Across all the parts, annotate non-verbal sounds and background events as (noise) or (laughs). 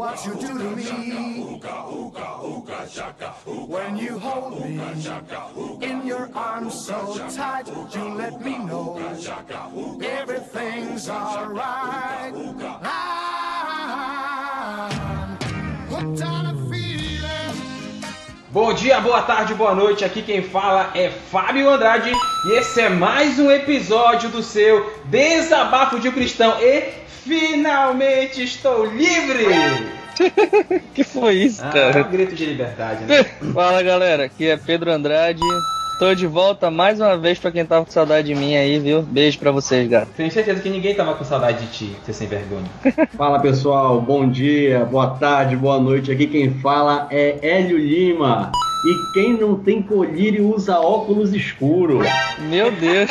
what you do to me. When you hold me in your arms so tight, you let me know everything's alright. I'm hooked. Bom dia, boa tarde, boa noite. Aqui quem fala é Fábio Andrade e esse é mais um episódio do seu Desabafo de Cristão. E finalmente estou livre! (laughs) que foi isso, Ah, cara? um grito de liberdade, né? (laughs) Fala galera, aqui é Pedro Andrade. Tô de volta mais uma vez pra quem tava com saudade de mim aí, viu? Beijo pra vocês, gato. Tenho certeza que ninguém tava com saudade de ti, ser sem vergonha. (laughs) Fala pessoal, bom dia, boa tarde, boa noite. Aqui quem fala é Hélio Lima. E quem não tem colírio usa óculos escuros. Meu Deus.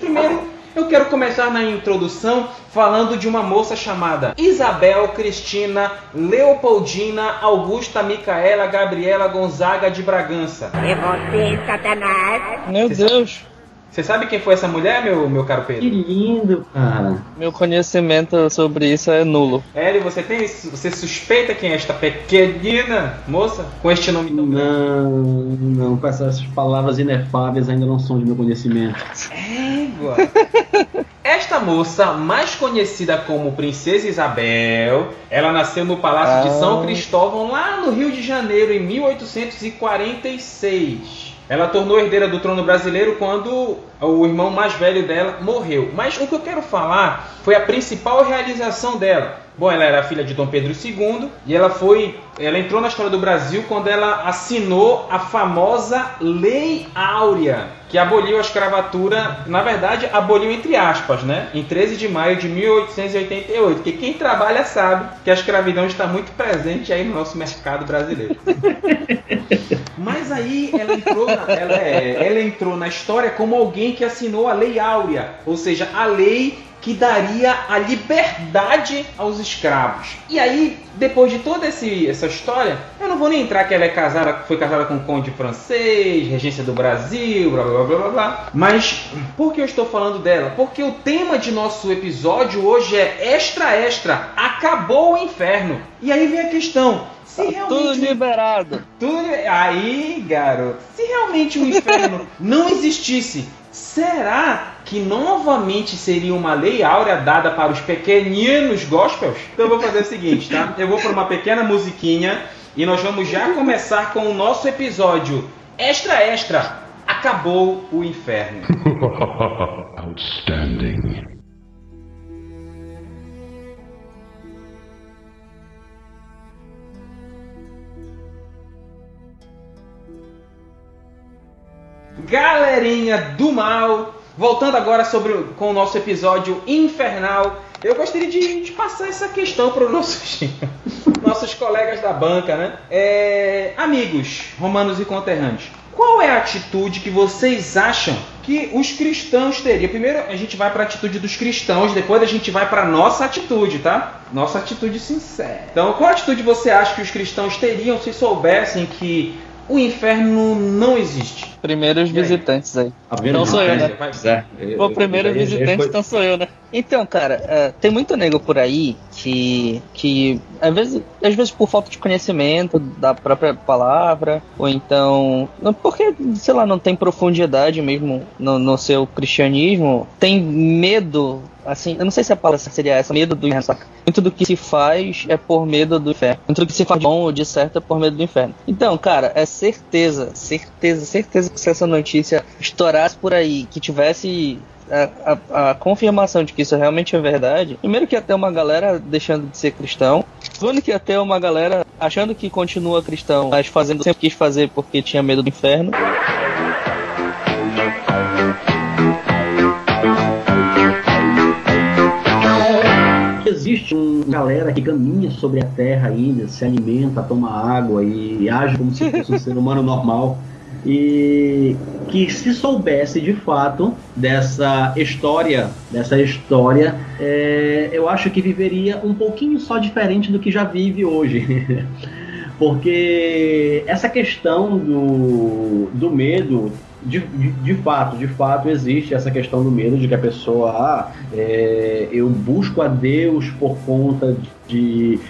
Primeiro, eu quero começar na introdução falando de uma moça chamada Isabel Cristina Leopoldina Augusta Micaela Gabriela Gonzaga de Bragança. É você, Satanás. Meu Deus. Você sabe quem foi essa mulher, meu, meu caro Que Pedro? lindo, cara. Meu conhecimento sobre isso é nulo. Hélio, você tem. Você suspeita quem é esta pequenina moça com este nome tão grande? Não, não, com essas palavras inefáveis ainda não são de meu conhecimento. Égua. (laughs) Esta moça, mais conhecida como Princesa Isabel, ela nasceu no Palácio de Ah. São Cristóvão, lá no Rio de Janeiro, em 1846. Ela tornou herdeira do trono brasileiro quando o irmão mais velho dela morreu. Mas o que eu quero falar foi a principal realização dela. Bom, ela era filha de Dom Pedro II e ela foi, ela entrou na história do Brasil quando ela assinou a famosa Lei Áurea, que aboliu a escravatura, na verdade, aboliu entre aspas, né? Em 13 de maio de 1888. Porque quem trabalha sabe que a escravidão está muito presente aí no nosso mercado brasileiro. (laughs) Mas aí ela entrou, na, ela, é- ela entrou na história como alguém que assinou a Lei Áurea, ou seja, a lei que daria a liberdade aos escravos. E aí, depois de toda esse, essa história, eu não vou nem entrar que ela é casada, foi casada com um conde francês, regência do Brasil, blá blá blá blá blá. Mas por que eu estou falando dela? Porque o tema de nosso episódio hoje é extra extra, acabou o inferno. E aí vem a questão, se Tudo realmente liberado. tudo aí, garoto. Se realmente o inferno (laughs) não existisse, será que novamente seria uma lei áurea dada para os pequeninos gospels? Então eu vou fazer o seguinte, tá? Eu vou por uma pequena musiquinha e nós vamos já começar com o nosso episódio extra extra. Acabou o inferno. (laughs) Outstanding. Galerinha do mal, voltando agora sobre com o nosso episódio infernal, eu gostaria de, de passar essa questão para os nossos, (laughs) nossos colegas da banca, né? É, amigos, romanos e conterrâneos, qual é a atitude que vocês acham que os cristãos teriam? Primeiro a gente vai para a atitude dos cristãos, depois a gente vai para nossa atitude, tá? Nossa atitude sincera. Então, qual atitude você acha que os cristãos teriam se soubessem que o inferno não existe? Primeiros visitantes aí. Não sou eu, né? Vai- É, O primeiro eu- eu- eu- visitante então sou eu, né? Então, cara, é, tem muito nego por aí que, que às, vezes, às vezes por falta de conhecimento da própria palavra, ou então porque, sei lá, não tem profundidade mesmo no, no seu cristianismo, tem medo, assim, eu não sei se a palavra seria essa, medo do inferno, saca? Muito do que se faz é por medo do inferno. Muito do que se faz de bom ou de certo é por medo do inferno. Então, cara, é certeza, certeza, certeza que se essa notícia estourasse por aí, que tivesse a, a- a confirmação de que isso realmente é verdade, primeiro que ia ter uma galera deixando de ser cristão, segundo que ia ter uma galera achando que continua cristão, mas fazendo sempre quis fazer porque tinha medo do inferno. Existe uma galera que caminha sobre a terra ainda, se alimenta, toma água e age como se fosse um ser humano normal. E que se soubesse de fato dessa história, dessa história, é, eu acho que viveria um pouquinho só diferente do que já vive hoje. (laughs) Porque essa questão do, do medo de, de, de, fato, de fato existe essa questão do medo de que a pessoa, ah, é, eu busco a Deus por conta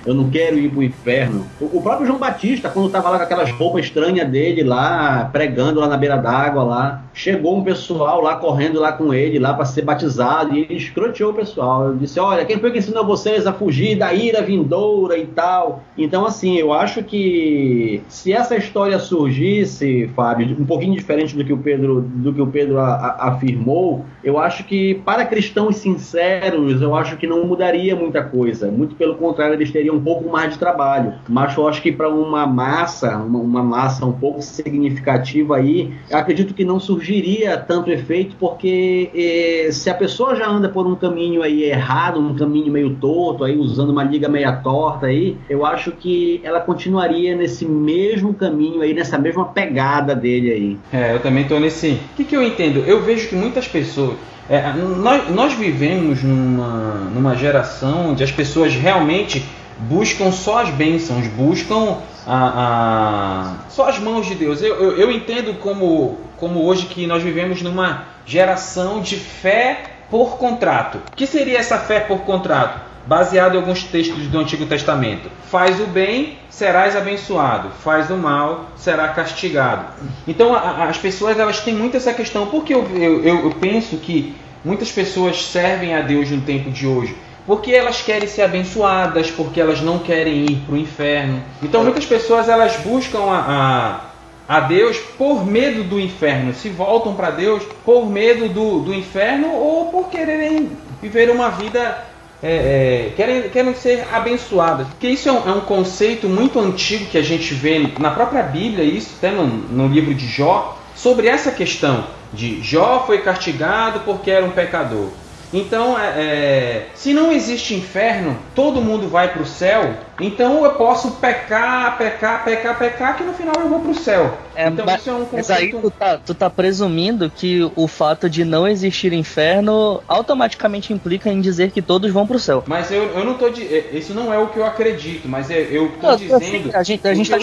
eu não quero ir pro inferno. O, o próprio João Batista, quando tava lá com aquelas roupas estranhas dele lá, pregando lá na beira d'água lá, chegou um pessoal lá correndo lá com ele lá para ser batizado e ele escroteou o pessoal. Ele disse: "Olha, quem foi que ensinou vocês a fugir da ira vindoura e tal?". Então assim, eu acho que se essa história surgisse, Fábio, um pouquinho diferente do que o Pedro do que o Pedro a, a, afirmou, eu acho que para cristãos sinceros, eu acho que não mudaria muita coisa. Muito pelo contrário, eles teriam um pouco mais de trabalho. Mas eu acho que para uma massa, uma, uma, massa um pouco significativa aí, acredito que não surgiria tanto efeito, porque eh, se a pessoa já anda por um caminho aí errado, um caminho meio torto, aí usando uma liga meia torta aí, eu acho que ela continuaria nesse mesmo caminho aí, nessa mesma pegada dele aí. É, eu também estou nesse. O que, que eu entendo? Eu vejo que muitas pessoas é, nós, nós vivemos numa, numa geração onde as pessoas realmente buscam só as bênçãos, buscam a, a, só as mãos de Deus. Eu, eu, eu, entendo como, como hoje que nós vivemos numa geração de fé por contrato. O que seria essa fé por contrato? Baseado em alguns textos do Antigo Testamento. Faz o bem, serás abençoado. Faz o mal, será castigado. Então a, as pessoas elas têm muito essa questão. Porque eu, eu, eu penso que muitas pessoas servem a Deus no tempo de hoje porque elas querem ser abençoadas, porque elas não querem ir para o inferno. Então muitas pessoas elas buscam a, a, a, Deus por medo do inferno, se voltam para Deus por medo do, do inferno ou por quererem viver uma vida é, é, querem, querem ser abençoadas. Porque isso é um, é um, conceito muito antigo que a gente vê na própria Bíblia, isso até no, no livro de Jó, sobre essa questão de Jó foi castigado porque era um pecador. Então, é, é se não existe inferno, todo mundo vai para o céu, então eu posso pecar, pecar, pecar, pecar, que no final eu vou pro céu. É, então mas, isso é um conceito... Mas aí tu tá, tu tá presumindo que o fato de não existir inferno automaticamente implica em dizer que todos vão pro céu. Mas eu, eu não tô de, é, isso não é o que eu acredito, mas é, eu tô não, dizendo. a gente, a gente tá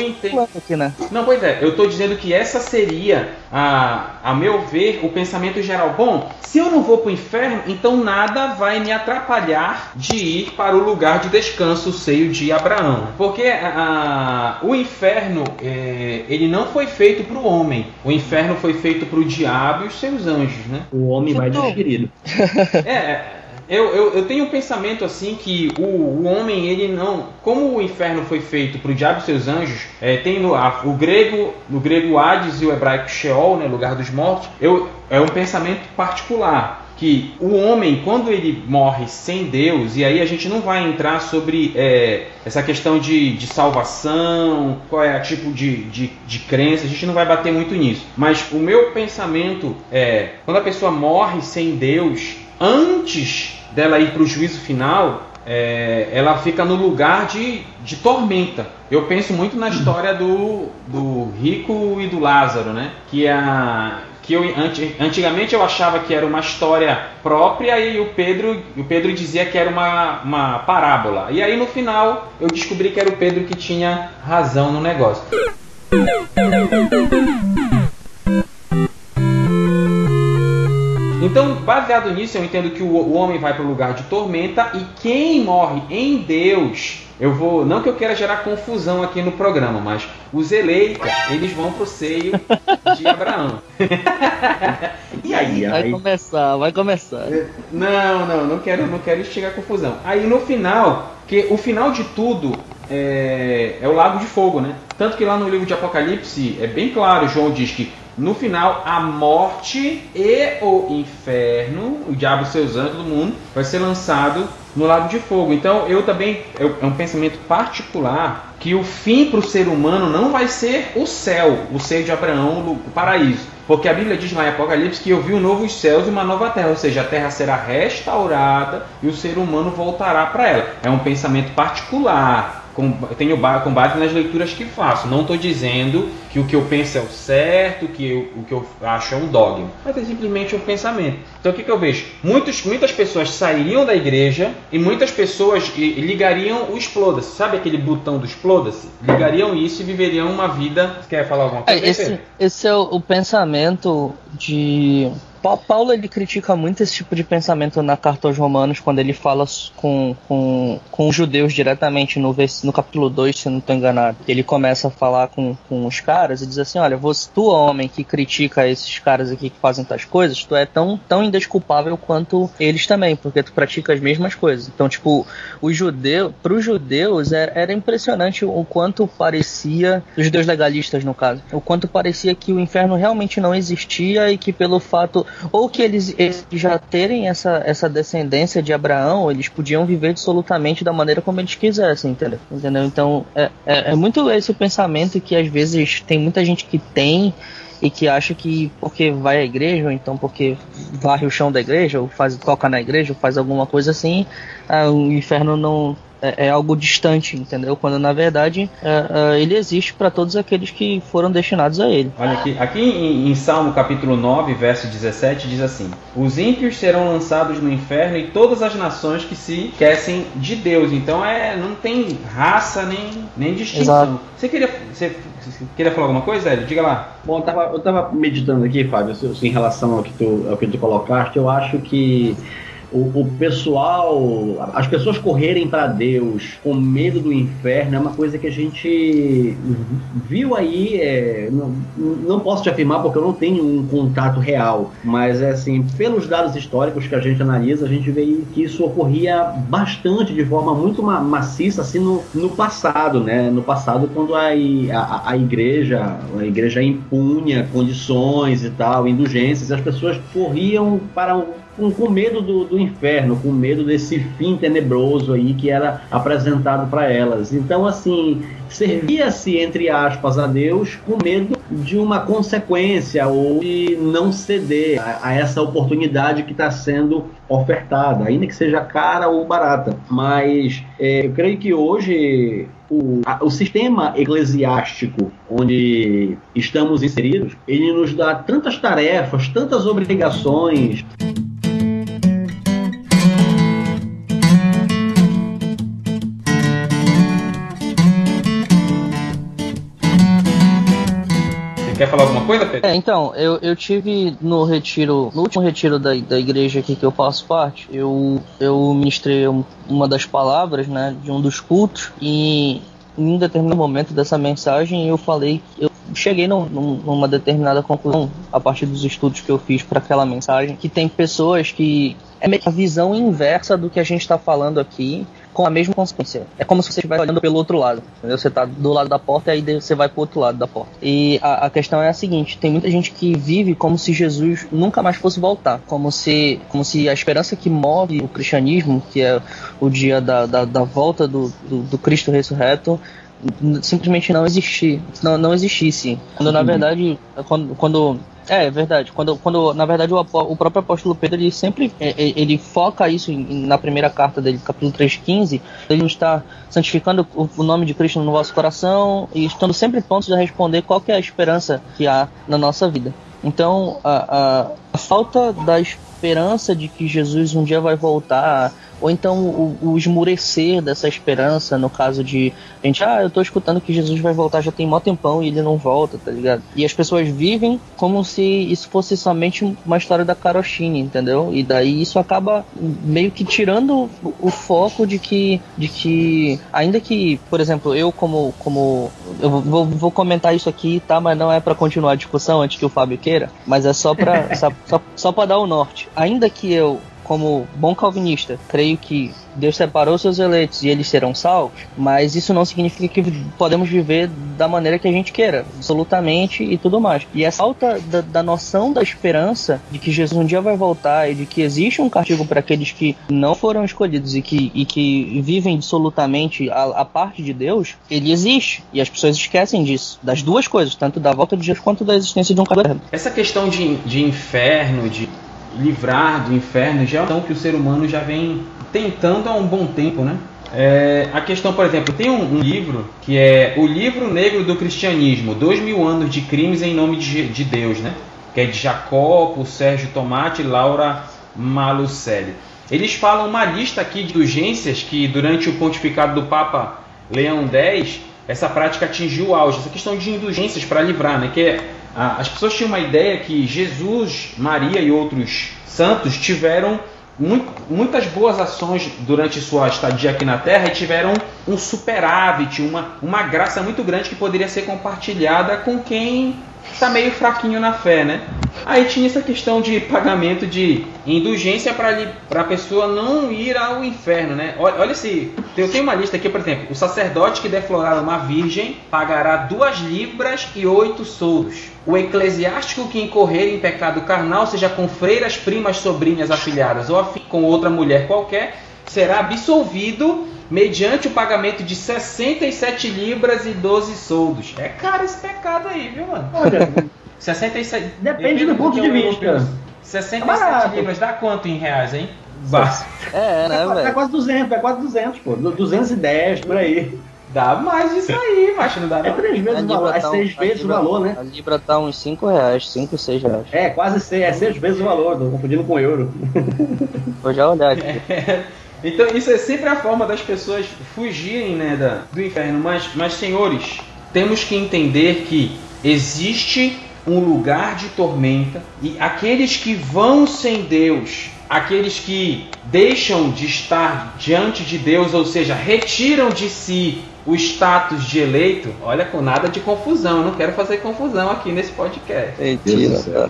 aqui, né? Não, pois é, eu tô dizendo que essa seria, a, a meu ver, o pensamento geral. Bom, se eu não vou pro inferno, então nada vai me atrapalhar de ir para o lugar de descanso, o seio de Abraão. Porque a, a, o inferno, é, ele não foi feito para o homem. O inferno foi feito para o diabo e os seus anjos, né? O homem mais digerido. (laughs) é, eu, eu, eu, tenho um pensamento assim que o, o homem, ele não. Como o inferno foi feito para o diabo e seus anjos, é, tem no, a, o grego, no grego Hades e o hebraico Sheol, né, lugar dos mortos, eu, é um pensamento particular que o homem, quando ele morre sem Deus, e aí a gente não vai entrar sobre é, essa questão de, de salvação, qual é o tipo de, de, de crença, a gente não vai bater muito nisso. Mas o meu pensamento é: quando a pessoa morre sem Deus, antes dela ir para o juízo final, é, ela fica no lugar de, de tormenta. Eu penso muito na história do, do rico e do Lázaro, né? Que a que eu antigamente eu achava que era uma história própria e o Pedro, o Pedro dizia que era uma, uma parábola. E aí no final eu descobri que era o Pedro que tinha razão no negócio. Então, baseado nisso, eu entendo que o, o homem vai para o lugar de tormenta e quem morre em Deus eu vou, não que eu queira gerar confusão aqui no programa, mas os eleitos, eles vão pro seio de (laughs) Abraão. e aí, vai aí? começar, vai começar. Não, não, não quero, não quero instigar confusão. Aí no final, que o final de tudo é, é o lago de fogo, né? Tanto que lá no livro de Apocalipse é bem claro, João diz que no final, a morte e o inferno, o diabo e seus anjos, todo mundo, vai ser lançado no lago de fogo. Então, eu também, é um pensamento particular que o fim para o ser humano não vai ser o céu, o seio de Abraão, o paraíso. Porque a Bíblia diz lá em Apocalipse que eu vi um novo céus e uma nova terra, ou seja, a terra será restaurada e o ser humano voltará para ela. É um pensamento particular com, tenho com base nas leituras que faço. Não estou dizendo que o que eu penso é o certo, que eu, o que eu acho é um dogma, mas é simplesmente um pensamento. Então o que, que eu vejo? Muitos, muitas pessoas sairiam da igreja e muitas pessoas ligariam o exploda-se. Sabe aquele botão do exploda-se? Ligariam isso e viveriam uma vida. Você quer falar alguma coisa? É, esse, esse é o, o pensamento de Paulo ele critica muito esse tipo de pensamento na carta aos Romanos, quando ele fala com, com, com os judeus diretamente no, no capítulo 2, se não estou enganado. Ele começa a falar com, com os caras e diz assim: Olha, você, tu, homem que critica esses caras aqui que fazem tais coisas, tu é tão, tão indesculpável quanto eles também, porque tu pratica as mesmas coisas. Então, tipo, o judeu, para os judeus era, era impressionante o quanto parecia, os judeus legalistas no caso, o quanto parecia que o inferno realmente não existia e que pelo fato ou que eles, eles, já terem essa, essa descendência de Abraão, eles podiam viver absolutamente da maneira como eles quisessem, entendeu? entendeu? Então é, é, é muito esse pensamento que às vezes tem muita gente que tem e que acha que porque vai à igreja, ou então porque varre o chão da igreja, ou faz toca na igreja, ou faz alguma coisa assim, ah, o inferno não é, é, algo distante, entendeu? Quando na verdade é, é, ele existe para todos aqueles que foram destinados a ele. Olha aqui, aqui em, em, Salmo capítulo 9, verso 17, diz assim: Os ímpios serão lançados no inferno e todas as nações que se esquecem de Deus. Então é, não tem raça nem, nem distinção. Exato. Você queria, você, você queria falar alguma coisa, Hélio? Diga lá. Bom, eu tava, eu tava meditando aqui, Fábio, em relação ao que tu, ao que tu colocaste, eu acho que o, o pessoal, as pessoas correrem para Deus com medo do inferno é uma coisa que a gente viu aí. É, não, não posso te afirmar porque eu não tenho um contato real, mas é assim, pelos dados históricos que a gente analisa, a gente vê que isso ocorria bastante, de forma muito ma maciça, assim, no, no passado, né? No passado, quando a, a, a igreja, a igreja impunha condições e tal, indulgências, as pessoas corriam para com, com medo do, do, inferno, com medo desse fim tenebroso aí que era apresentado para elas. Então, assim, servia-se, entre aspas, a Deus com medo de uma consequência ou de não ceder a, a essa oportunidade que está sendo ofertada, ainda que seja cara ou barata. Mas é, eu creio que hoje o, a, o, sistema eclesiástico onde estamos inseridos, ele nos dá tantas tarefas, tantas obrigações. Quer falar alguma coisa, Pedro? É, então, eu, eu tive no retiro, no último retiro da, da igreja aqui que eu faço parte, eu, eu ministrei uma das palavras, né, de um dos cultos, e em um determinado momento dessa mensagem eu falei, eu cheguei num, numa determinada conclusão a partir dos estudos que eu fiz para aquela mensagem, que tem pessoas que é a visão inversa do que a gente está falando aqui, com a mesma consequência. É como se você estivesse olhando pelo outro lado. Entendeu? Você está do lado da porta e aí você vai para o outro lado da porta. E a, a, questão é a seguinte: tem muita gente que vive como se Jesus nunca mais fosse voltar. Como se, como se a esperança que move o cristianismo, que é o dia da, da, da volta do, do, do Cristo ressurreto, simplesmente não existir, não, não existisse. Quando na uhum. verdade, quando, quando é, é verdade. Quando, quando na verdade o, o próprio apóstolo Pedro ele sempre é, é, ele foca isso em, na primeira carta dele, capítulo 3:15, ele está santificando o, o, nome de Cristo no vosso coração e estando sempre prontos a responder qual é a esperança que há na nossa vida. Então, a, a, a falta da esperança de que Jesus um dia vai voltar ou então o, o, esmurecer dessa esperança, no caso de a gente, ah, eu tô escutando que Jesus vai voltar já tem mó tempão e ele não volta, tá ligado? E as pessoas vivem como se isso fosse somente uma história da Karoshine, entendeu? E daí isso acaba meio que tirando o foco de que, de que ainda que, por exemplo, eu como, como eu vou, vou comentar isso aqui, tá? Mas não é para continuar a discussão antes que o Fábio queira, mas é só para (laughs) só, só, para dar o norte. Ainda que eu como bom calvinista, creio que Deus separou seus eleitos e eles serão salvos, mas isso não significa que podemos viver da maneira que a gente queira, absolutamente e tudo mais. E essa falta da, da noção da esperança de que Jesus um dia vai voltar e de que existe um castigo para aqueles que não foram escolhidos e que, e que vivem absolutamente a, a parte de Deus, ele existe. E as pessoas esquecem disso, das duas coisas, tanto da volta de Jesus quanto da existência de um caderno. Essa questão de, de inferno, de livrar do inferno já é que o ser humano já vem tentando há um bom tempo, né? É, a questão, por exemplo, tem um, um, livro que é o livro negro do cristianismo, dois mil anos de crimes em nome de, de Deus, né? Que é de Jacopo, Sérgio Tomate e Laura Malucelli. Eles falam uma lista aqui de urgências que durante o pontificado do Papa Leão X, essa prática atingiu o auge, essa questão de indulgências para livrar, né? Que é, as pessoas tinham uma ideia que Jesus, Maria e outros santos tiveram muitas boas ações durante sua estadia aqui na Terra e tiveram um superávit, uma, uma graça muito grande que poderia ser compartilhada com quem está meio fraquinho na fé, né? Aí tinha essa questão de pagamento de indulgência para a pessoa não ir ao inferno, né? Olha, olha se eu tenho uma lista aqui, por exemplo, o sacerdote que deflorar uma virgem pagará duas libras e oito soldos. O eclesiástico que incorrer em pecado carnal, seja com freiras, primas, sobrinhas, afilhadas ou com outra mulher qualquer, será absolvido mediante o pagamento de 67 libras e 12 soldos. É caro esse pecado aí, viu, mano? Olha, 67. Depende do ponto de vista. 67 é libras dá quanto em reais, hein? Basta. É, né, velho? É quase 200, é quase 200, pô. 210 por aí. Dá mais disso aí, macho, não dá não. É três vezes o valor, é tá seis vezes libra, o valor, né? A Libra tá uns 5 reais, 5, 6 reais. É, quase seis, é seis vezes o valor, tô confundindo com euro. (laughs) Vou já olhar aqui. É. (laughs) Então isso é sempre a forma das pessoas fugirem né, da, do inferno. Mas, mas, senhores, temos que entender que existe um lugar de tormenta e aqueles que vão sem Deus, aqueles que deixam de estar diante de Deus, ou seja, retiram de si o status de eleito, olha, com nada de confusão. Eu não quero fazer confusão aqui nesse podcast. Mentira,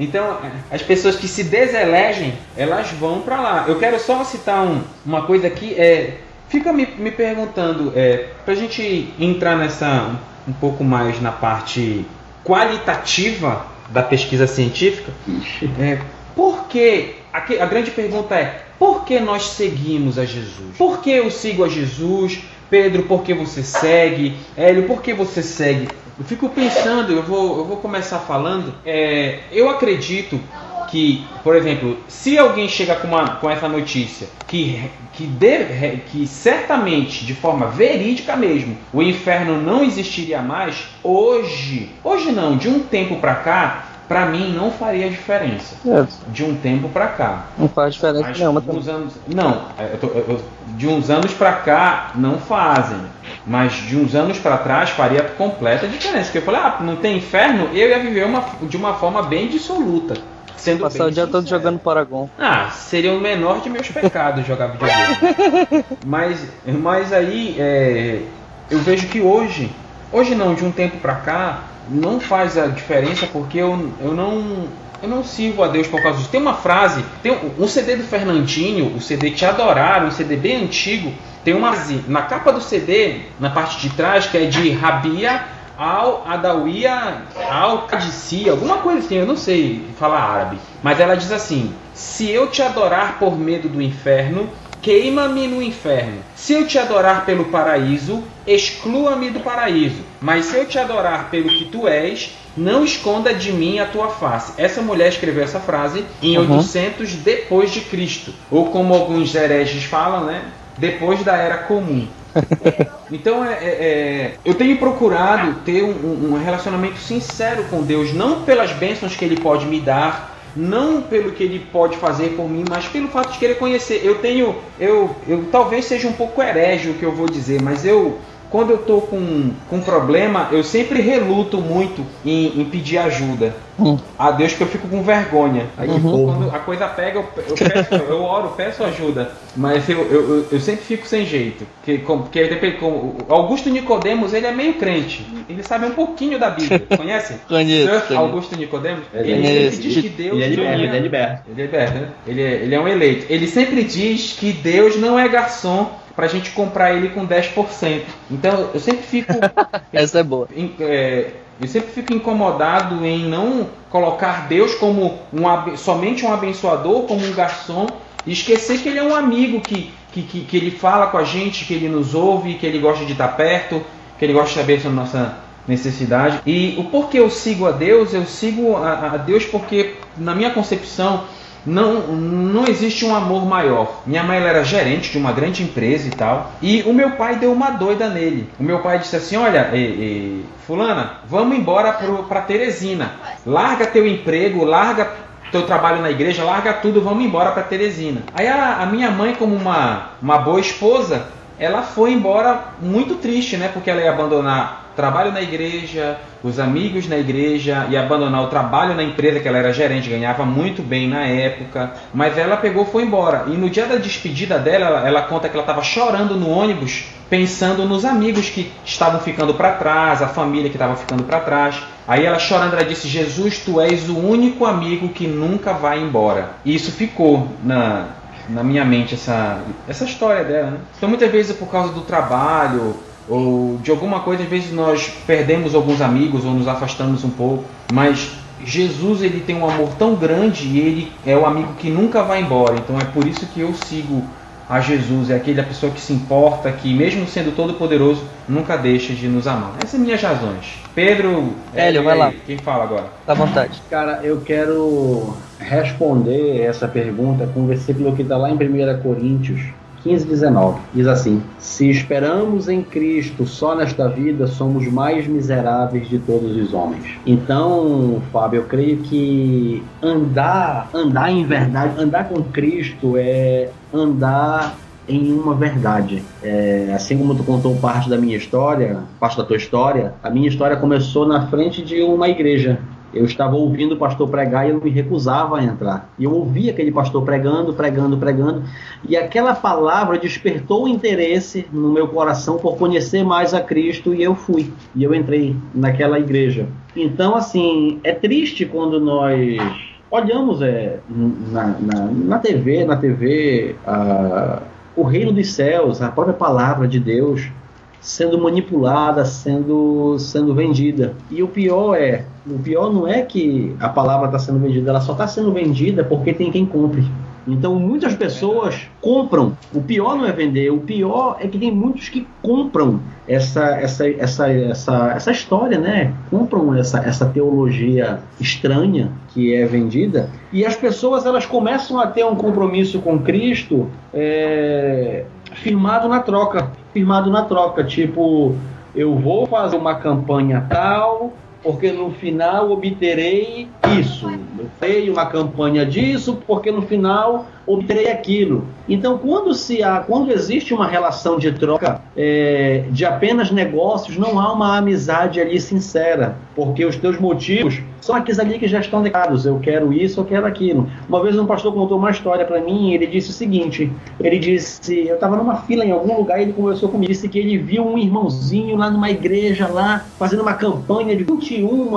Então, as pessoas que se deselegem, elas vão para lá. Eu quero só citar um, uma coisa aqui. É, fica me, me perguntando, é, para a gente entrar nessa um pouco mais na parte qualitativa da pesquisa científica, é, por que a, grande pergunta é por que nós seguimos a Jesus? Por que eu sigo a Jesus? Pedro, por que você segue? Hélio, por que você segue? Eu fico pensando, eu vou, eu vou começar falando. É, eu acredito que, por exemplo, se alguém chega com, uma, com essa notícia que, que, de, que certamente, de forma verídica mesmo, o inferno não existiria mais, hoje, hoje não, de um tempo para cá, para mim não faria diferença. É. De um tempo para cá. Não faz diferença Mas nenhuma. Uns anos, não, é, eu tô, eu, de uns anos para cá não fazem. Mas de uns anos para trás faria completa diferença. Porque eu falei, ah, não tem inferno, eu ia viver uma, de uma forma bem dissoluta. Sendo Passar o dia sincero. todo jogando Paragon. Ah, seria o menor de meus pecados jogar videogame. (laughs) mas, mas aí é, eu vejo que hoje, hoje não, de um tempo para cá, não faz a diferença porque eu, eu não eu não sirvo a Deus por causa disso. Tem uma frase, tem um, um CD do Fernandinho, o CD Te Adoraram, um CD bem antigo, tem uma na capa do CD, na parte de trás, que é de Rabia al Adawiya al Qadisi, alguma coisa assim, eu não sei falar árabe, mas ela diz assim: Se eu te adorar por medo do inferno, queima-me no inferno. Se eu te adorar pelo paraíso, exclua-me do paraíso. Mas se eu te adorar pelo que tu és, não esconda de mim a tua face. Essa mulher escreveu essa frase em uhum. 800 depois de Cristo, ou como alguns hereges falam, né? Depois da era comum. (laughs) então é, é, é, eu tenho procurado ter um, um relacionamento sincero com Deus, não pelas bênçãos que Ele pode me dar, não pelo que ele pode fazer por mim, mas pelo fato de querer conhecer. Eu tenho, eu, eu talvez seja um pouco herege o que eu vou dizer, mas eu quando eu estou com, com problema, eu sempre reluto muito em, em pedir ajuda hum. a Deus, porque eu fico com vergonha. Aí uhum. quando a coisa pega, eu, eu, peço, eu oro, peço ajuda. Mas eu, eu, eu sempre fico sem jeito. Porque, porque com, Augusto Nicodemos, ele é meio crente. Ele sabe um pouquinho da Bíblia. (laughs) Conhece? Conheço. Augusto Nicodemos? Ele, ele sempre diz que Deus. Ele é liberto, ele é liberto. Ele é liberto, né? Ele é, ele é um eleito. Ele sempre diz que Deus não é garçom para a gente comprar ele com 10%. Então eu sempre fico. (laughs) Essa é boa. Em, é, eu sempre fico incomodado em não colocar Deus como um, somente um abençoador, como um garçom, e esquecer que ele é um amigo que, que, que, que ele fala com a gente, que ele nos ouve, que ele gosta de estar perto, que ele gosta de saber sobre a nossa necessidade. E o porquê eu sigo a Deus? Eu sigo a, a Deus porque, na minha concepção, não, não existe um amor maior. Minha mãe ela era gerente de uma grande empresa e tal. E o meu pai deu uma doida nele. O meu pai disse assim: Olha, Fulana, vamos embora para Teresina. Larga teu emprego, larga teu trabalho na igreja, larga tudo, vamos embora para Teresina. Aí a, a, minha mãe, como uma, uma boa esposa, ela foi embora muito triste, né? Porque ela ia abandonar trabalho na igreja, os amigos na igreja e abandonar o trabalho na empresa que ela era gerente, ganhava muito bem na época, mas ela pegou foi embora. E no dia da despedida dela, ela, ela conta que ela estava chorando no ônibus, pensando nos amigos que estavam ficando para trás, a família que estava ficando para trás. Aí ela chorando, ela disse: Jesus, tu és o único amigo que nunca vai embora. E isso ficou na, na minha mente, essa, essa história dela. Né? Então, muitas vezes, por causa do trabalho, ou de alguma coisa, às vezes nós perdemos alguns amigos ou nos afastamos um pouco, mas Jesus ele tem um amor tão grande e ele é o amigo que nunca vai embora. Então é por isso que eu sigo a Jesus, é aquela pessoa que se importa, que mesmo sendo todo poderoso, nunca deixa de nos amar. Essas são minhas razões. Pedro, Hélio, vai lá. Quem fala agora? Tá à vontade. Cara, eu quero responder essa pergunta com o versículo que está lá em 1 Coríntios 15, 19. Diz assim: Se esperamos em Cristo só nesta vida, somos mais miseráveis de todos os homens. Então, Fábio, eu creio que andar, andar em verdade, andar com Cristo é andar em uma verdade. É, assim como tu contou parte da minha história, parte da tua história, a minha história começou na frente de uma igreja eu estava ouvindo o pastor pregar e eu me recusava a entrar. E eu ouvia aquele pastor pregando, pregando, pregando, e aquela palavra despertou o interesse no meu coração por conhecer mais a Cristo e eu fui. E eu entrei naquela igreja. Então, assim, é triste quando nós olhamos é, na, na, na TV, na TV, a, o reino dos céus, a própria palavra de Deus sendo manipulada, sendo, sendo vendida. E o pior é, o pior não é que a palavra está sendo vendida, ela só está sendo vendida porque tem quem compre. Então muitas pessoas compram. O pior não é vender, o pior é que tem muitos que compram essa essa essa essa, essa história, né? Compram essa, essa teologia estranha que é vendida e as pessoas elas começam a ter um compromisso com Cristo é, firmado na troca, firmado na troca, tipo eu vou fazer uma campanha tal porque no final obterei isso. Eu tenho uma campanha disso, porque no final obterei aquilo. Então, quando, se há, quando existe uma relação de troca é, de apenas negócios, não há uma amizade ali sincera, porque os teus motivos são aqueles ali que já estão declarados. Eu quero isso, eu quero aquilo. Uma vez um pastor contou uma história para mim, ele disse o seguinte: ele disse, eu estava numa fila em algum lugar e ele conversou comigo, disse que ele viu um irmãozinho lá numa igreja lá fazendo uma campanha de 21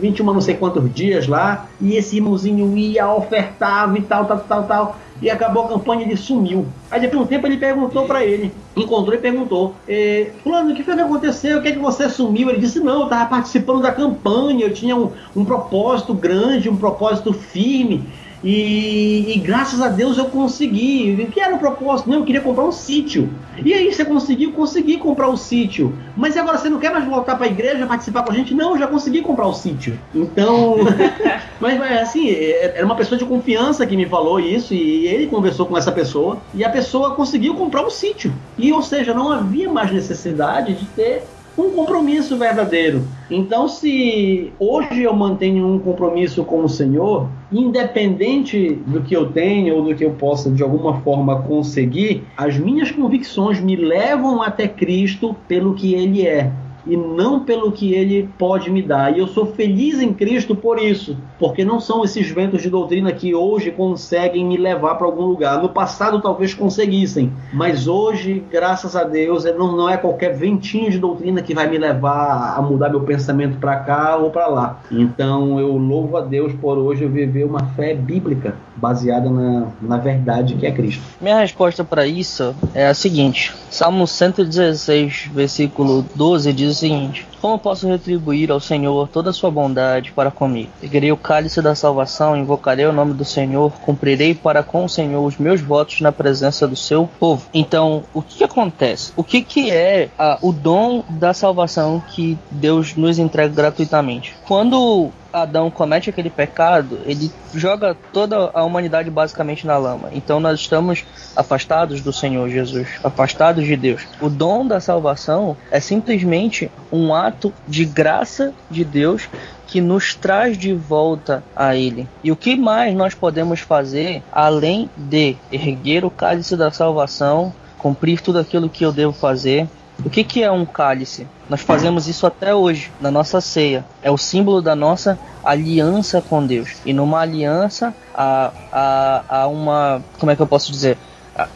21 não sei quantos dias lá, e esse irmãozinho ia, ofertava e tal, tal, tal, tal, e acabou a campanha, ele sumiu. Aí depois de um tempo ele perguntou para ele, encontrou e perguntou, eh, fulano, o que foi que aconteceu? O que é que você sumiu? Ele disse, não, eu estava participando da campanha, eu tinha um, um propósito grande, um propósito firme, e, e, graças a Deus eu consegui. O que era o propósito? Não, eu queria comprar um sítio. E aí você conseguiu, consegui comprar o um sítio. Mas agora você não quer mais voltar para a igreja participar com a gente? Não, eu já consegui comprar o um sítio. Então, (laughs) mas assim, é, era uma pessoa de confiança que me falou isso e ele conversou com essa pessoa e a pessoa conseguiu comprar o um sítio. E ou seja, não havia mais necessidade de ter um compromisso verdadeiro. Então, se hoje eu mantenho um compromisso com o Senhor, independente do que eu tenho ou do que eu possa de alguma forma conseguir, as minhas convicções me levam até Cristo pelo que Ele é e não pelo que ele pode me dar. E eu sou feliz em Cristo por isso, porque não são esses ventos de doutrina que hoje conseguem me levar para algum lugar. No passado talvez conseguissem, mas hoje, graças a Deus, não, não é qualquer ventinho de doutrina que vai me levar a mudar meu pensamento para cá ou para lá. Então eu louvo a Deus por hoje eu viver uma fé bíblica baseada na, na verdade que é Cristo. Minha resposta para isso é a seguinte: Salmo 116, versículo 12 diz seguinte: Como posso retribuir ao Senhor toda a sua bondade para comigo? Pegarei o cálice da salvação, invocarei o nome do Senhor, cumprirei para com o Senhor os meus votos na presença do seu povo. Então, o que, que acontece? O que, que é a, o dom da salvação que Deus nos entrega gratuitamente? Quando Adão comete aquele pecado, ele joga toda a humanidade basicamente na lama. Então nós estamos afastados do Senhor Jesus, afastados de Deus. O dom da salvação é simplesmente um ato de graça de Deus que nos traz de volta a Ele. E o que mais nós podemos fazer além de erguer o cálice da salvação, cumprir tudo aquilo que eu devo fazer? O que, que é um cálice? Nós fazemos isso até hoje, na nossa ceia. É o símbolo da nossa aliança com Deus. E numa aliança há, há, há uma. Como é que eu posso dizer?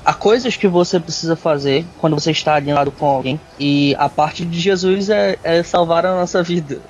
há coisas que você precisa fazer quando você está alinhado com alguém e a parte de Jesus é, é salvar a nossa vida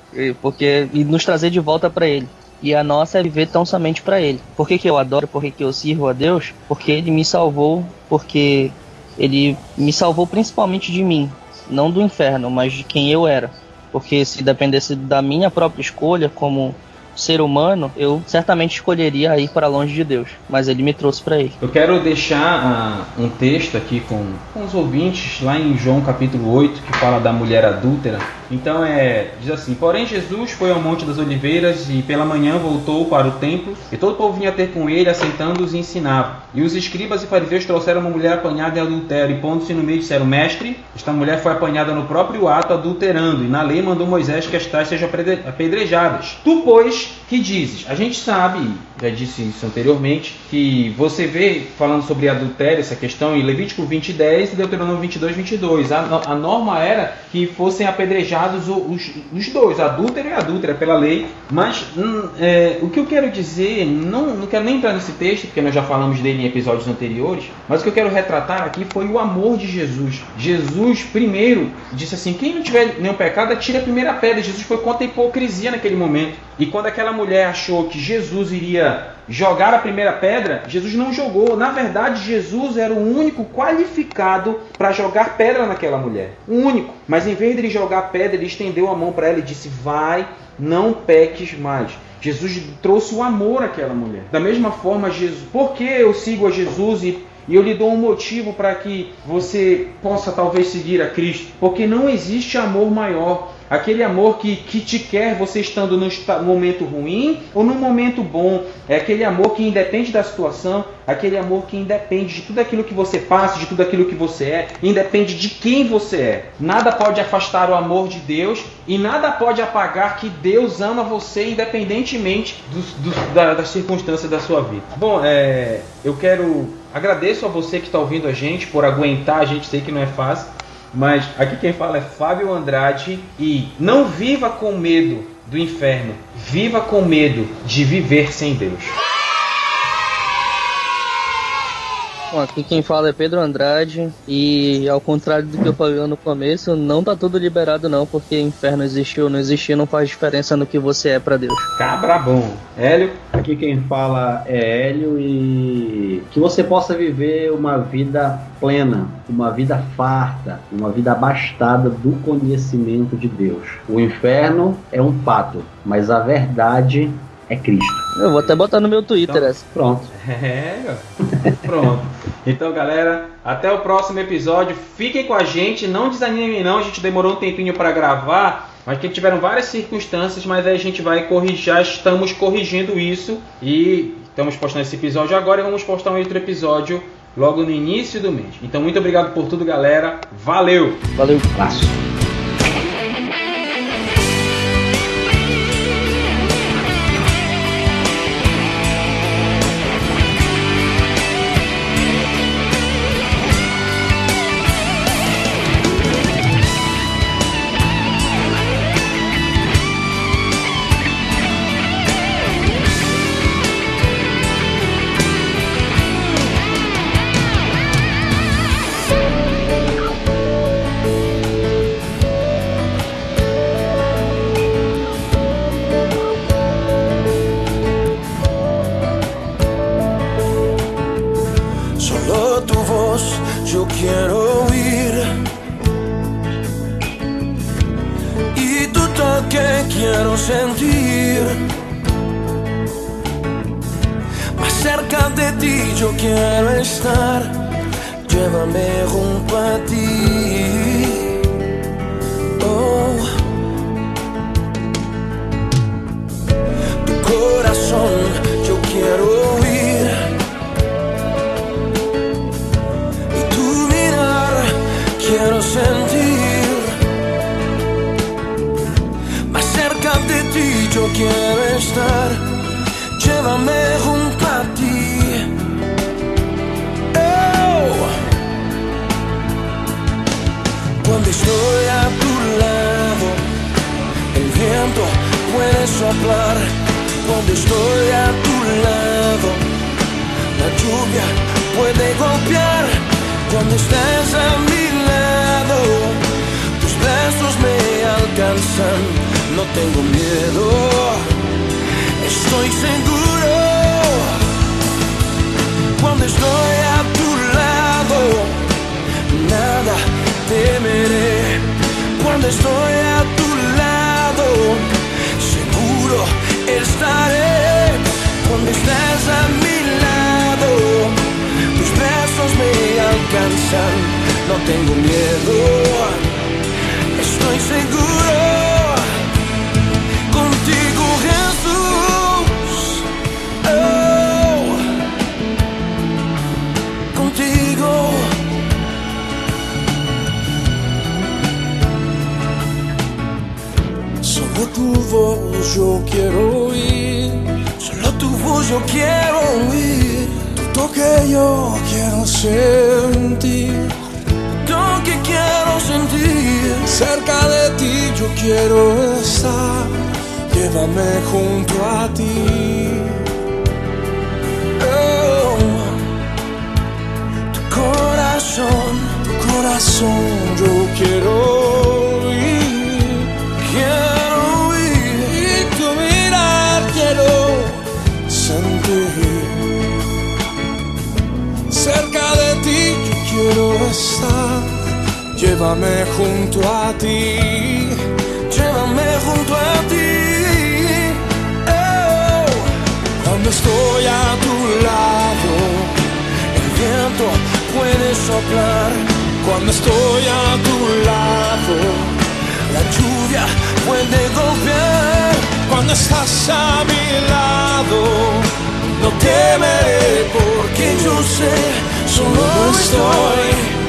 porque e nos trazer de volta para Ele e a nossa é viver tão somente para Ele. Por que, que eu adoro? Por que, que eu sirvo a Deus? Porque Ele me salvou, porque Ele me salvou principalmente de mim, não do inferno, mas de quem eu era. Porque se dependesse da minha própria escolha, como ser humano, eu certamente escolheria ir para longe de Deus, mas ele me trouxe para ele. Eu quero deixar uh, um texto aqui com, com os ouvintes, lá em João capítulo 8, que fala da mulher adúltera. Então é, diz assim: Porém Jesus foi ao Monte das Oliveiras e pela manhã voltou para o templo, e todo o povo vinha ter com ele, assentando-os e ensinava. E os escribas e fariseus trouxeram uma mulher apanhada em adultério, e pondo-se no meio disseram: Mestre, esta mulher foi apanhada no próprio ato adulterando, e na lei mandou Moisés que as tais sejam apedrejadas. Tu, pois, que dizes? A gente sabe, já disse isso anteriormente, que você vê falando sobre adultério, essa questão, em Levítico 20, 10 e Deuteronômio 22, 22. A, a norma era que fossem apedrejados os, os dois, adúltero e adúltera, pela lei. Mas hum, é, o que eu quero dizer, não, não quero nem entrar nesse texto, porque nós já falamos dele em episódios anteriores, mas o que eu quero retratar aqui foi o amor de Jesus. Jesus, primeiro, disse assim: quem não tiver nenhum pecado, atire a primeira pedra. Jesus foi contra a hipocrisia naquele momento. E quando aquela mulher achou que Jesus iria jogar a primeira pedra, Jesus não jogou. Na verdade, Jesus era o único qualificado para jogar pedra naquela mulher. O único. Mas em vez de ele jogar pedra, ele estendeu a mão para ela e disse: Vai, não peques mais. Jesus trouxe o amor àquela mulher. Da mesma forma, Jesus, por que eu sigo a Jesus e e eu lhe dou um motivo para que você possa talvez seguir a Cristo, porque não existe amor maior Aquele amor que, que te quer você estando no momento ruim ou no momento bom. É aquele amor que independe da situação, aquele amor que independe de tudo aquilo que você passa, de tudo aquilo que você é, independe de quem você é. Nada pode afastar o amor de Deus e nada pode apagar que Deus ama você independentemente dos, da, das circunstâncias da sua vida. Bom, é, eu quero agradeço a você que está ouvindo a gente por aguentar a gente, sei que não é fácil. Mas aqui quem fala é Fábio Andrade e não viva com medo do inferno, viva com medo de viver sem Deus. Bom, aqui quem fala é Pedro Andrade e ao contrário do que eu falei no começo, não tá tudo liberado não, porque inferno existiu ou não existiu não faz diferença no que você é para Deus. Cabra bom. Hélio? Aqui quem fala é Hélio e que você possa viver uma vida plena, uma vida farta, uma vida abastada do conhecimento de Deus. O inferno é um pato, mas a verdade é Cristo. Eu vou até botar no meu Twitter então, essa. Pronto. (laughs) É, pronto. Então, galera, até o próximo episódio. Fiquem com a gente, não desanimem não, a gente demorou um tempinho para gravar, mas que tiveram várias circunstâncias, mas aí a gente vai corrigir, já estamos corrigindo isso e estamos postando esse episódio agora e vamos postar um outro episódio logo no início do mês. Então, muito obrigado por tudo, galera. Valeu. Valeu. Abraço. Miedo, estoy seguro. Contigo Jesús. Oh, contigo. Solo tu voz yo quiero oír. Solo tu voz yo quiero oír. Tu toque yo quiero sentir. Cerca de ti yo quiero estar. Llévame junto a ti. Oh, tu corazón, tu corazón yo quiero Llévame junto a ti. Llévame junto a ti. Oh, cuando estoy a tu lado, el viento puede soplar. Cuando estoy a tu lado, la lluvia puede golpear. Cuando estás a mi lado, no temeré porque yo sé, solo estoy,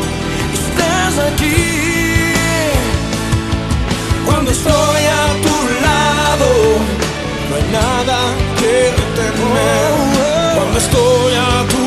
estás aquí. Cuando estoy a tu lado, no hay nada que temer. Cuando estoy a tu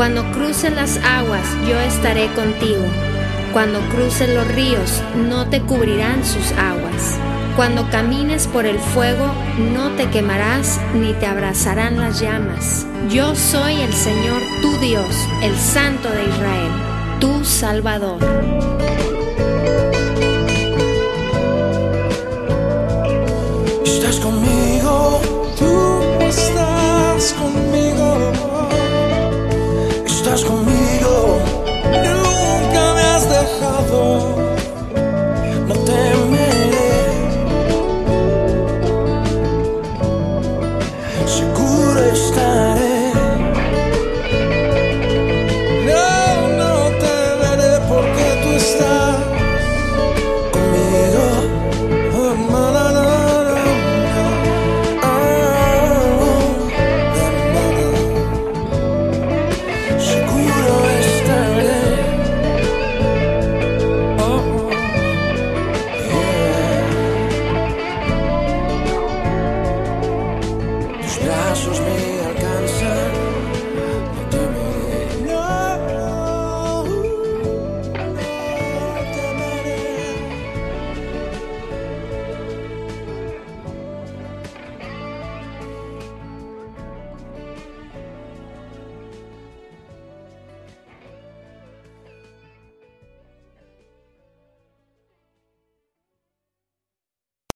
Cuando cruces las aguas, yo estaré contigo. Cuando cruces los ríos, no te cubrirán sus aguas. Cuando camines por el fuego, no te quemarás ni te abrazarán las llamas. Yo soy el Señor tu Dios, el Santo de Israel, tu Salvador. Estás conmigo, tú estás